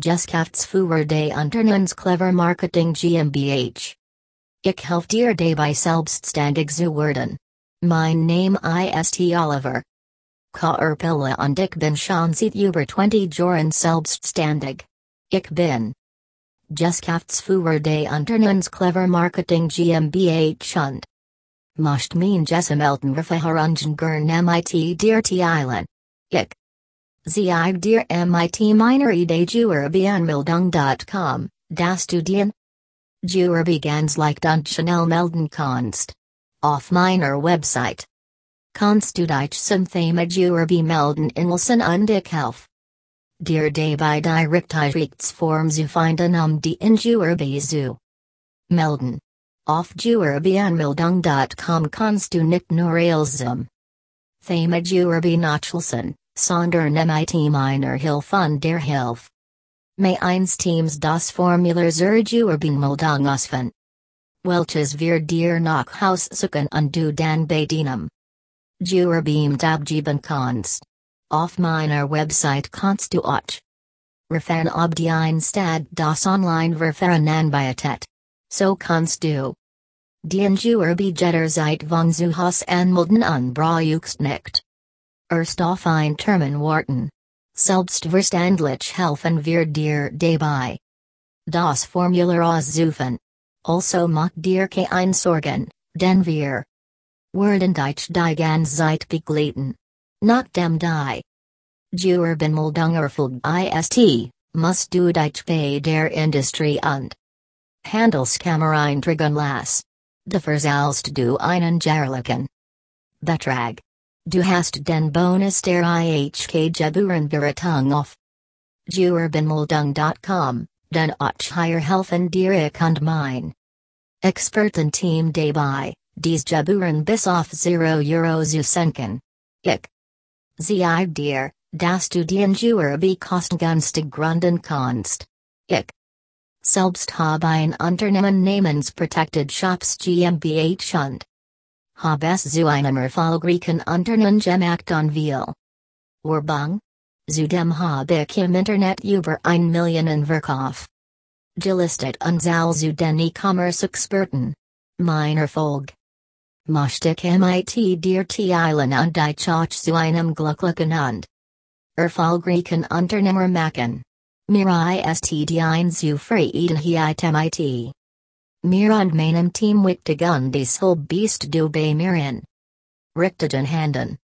Geskhaftsfuhr day Unternehmens clever marketing GmbH. Ik help dir dabei selbstständig zu werden. Mein Name ist Oliver. Kaerpilla und ich bin schon seit über 20 Jahren selbstständig. Ich bin Geskhaftsfuhr day Unternehmens clever marketing GmbH und Mocht mein Jessemelten Verfahrungen gern MIT dir Teilen. Ich. Sie dir MIT Minor Idee Juerbianmeldung.com, das Studien? Juerbi ganz leicht und schnell melden kannst. Auf meiner Website. Kannst du dich Thema Juerbi melden inlesen und ich helf. Dir dabei Direktirichsform zu finden um die in Juerbi zu melden. Auf Juerbianmeldung.com kannst du nicht nur. Thema Juerbi Nachlesen, sondern MIT Minor Hilfe der Hilfe. May eins Teams das Formular zur Juerbianmeldung ausfen. Welches wir dir nach Haus suchen und du dann bedienen. Juerbeamt abgeben kannst. Auf meiner Website kannst du auch. Refern ob die Einstad das Online Verfahren anbietet. So kannst du. Den Juerbi Jetterzeit von zu Haus anmelden und brauchst nicht. Erst auf ein Termin warten. Selbstverständlich helfen wir dir dabei. Das Formular auszufen. Also mach dir kein Sorgen, denn wir werden dich die ganze Zeit begleiten. Nach dem die Juerbenmeldung erfolgt ist, musst du dich bei der Industrie und Handelskammer lass. Dafür zahlst du einen jährlichen Betrag. Du hast den Bonus der IHK Geburenberatung auf Juerbenmeldung.com, den auch hier helfen dir und mein Expertenteam dabei, dies Geburen bis auf 0 Euro zu senken. Ich Sie dir, dass du den Juerbi kostengünstig gründen kannst. Ich selbst habe ein Unternehmen namens Protected Shops GmbH und habe es zu einem erfolgreichen Unternehmen und will. Werbung? Zudem habe ich im Internet über ein Millionen Verkauf. Gelistet und zahl zu den E-Commerce-Experten. Mein Erfolg. Möchte ich MIT dir teilen und dich auch zu einem glücklichen und erfolgreichen Unternehmer machen. Mir ist die Einzufriedenheit MIT. Mir und meinem Team wichtig und deshalb bist du bei Miren. Richteten Handen.